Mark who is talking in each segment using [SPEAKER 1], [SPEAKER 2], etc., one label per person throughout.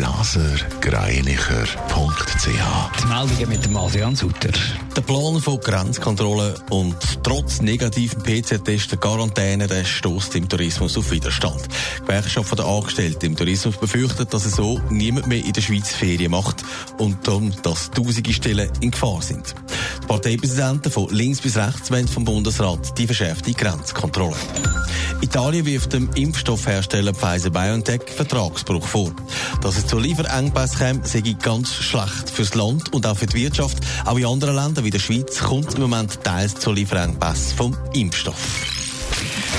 [SPEAKER 1] blasergreinicher.ch.
[SPEAKER 2] Die Meldungen mit dem Adrian Sutter.
[SPEAKER 3] Der Plan von Grenzkontrollen und trotz negativen PCR-Tests Quarantäne, der stößt im Tourismus auf Widerstand. Die Gewerkschaft der Angestellten im Tourismus befürchtet, dass es so niemand mehr in der Schweiz Ferien macht und darum, dass tausende Stellen in Gefahr sind. Parteipräsidenten von links bis rechts wollen vom Bundesrat die verschärfte Grenzkontrolle. Italien wirft dem Impfstoffhersteller Pfizer-BioNTech Vertragsbruch vor. Dass es zu Lieferengpässen käme, sei ganz schlecht fürs Land und auch für die Wirtschaft. Auch in anderen Ländern wie der Schweiz kommt im Moment teils zu Lieferengpässen vom Impfstoff.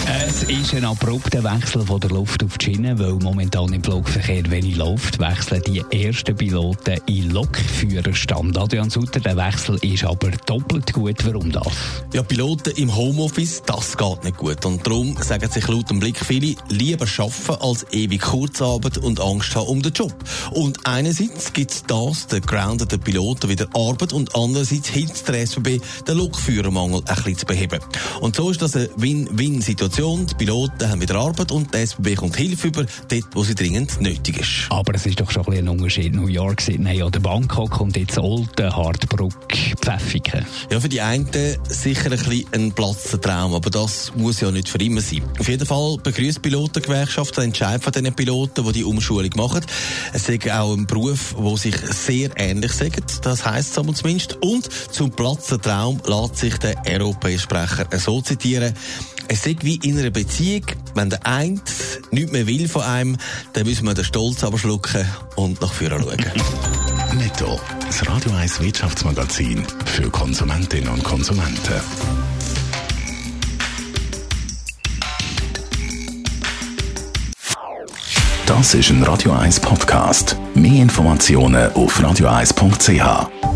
[SPEAKER 2] Es ist ein abrupter Wechsel von der Luft auf die Schiene, weil momentan im Flugverkehr wenig läuft, wechseln die ersten Piloten in Lokführerstand. Adrian Sutter, der Wechsel ist aber doppelt gut. Warum das?
[SPEAKER 3] Ja, Piloten im Homeoffice, das geht nicht gut. Und darum sagen sich laut dem Blick viele, lieber arbeiten als ewig Kurzarbeit und Angst haben um den Job. Und einerseits gibt das den groundeten Piloten wieder Arbeit und andererseits hilft der SBB, den Lokführermangel ein bisschen zu beheben. Und so ist das eine Win-Win-Situation. Situation. Die Piloten haben wieder Arbeit und die SBB kommt Hilfe über, dort, wo sie dringend nötig ist.
[SPEAKER 2] Aber es ist doch schon ein, ein Unterschied. New York, Sydney oder Bangkok und jetzt Olten, Hartbruck, Pfäffiken.
[SPEAKER 3] Ja, für die einen sicher ein bisschen ein Platztraum, aber das muss ja nicht für immer sein. Auf jeden Fall begrüßt die Pilotengewerkschaft den Entscheid von den Piloten, die die Umschulung machen. Es ist auch ein Beruf, der sich sehr ähnlich sagt. Das heisst es zumindest. Und zum Platztraum lässt sich der ROP-Sprecher so zitieren. Es ist wie in einer Beziehung, wenn der eine nichts mehr will von einem, dann müssen wir den Stolz abschlucken und nach vorne schauen.
[SPEAKER 1] Netto, das Radio 1 Wirtschaftsmagazin für Konsumentinnen und Konsumenten. Das ist ein Radio 1 Podcast. Mehr Informationen auf radio1.ch.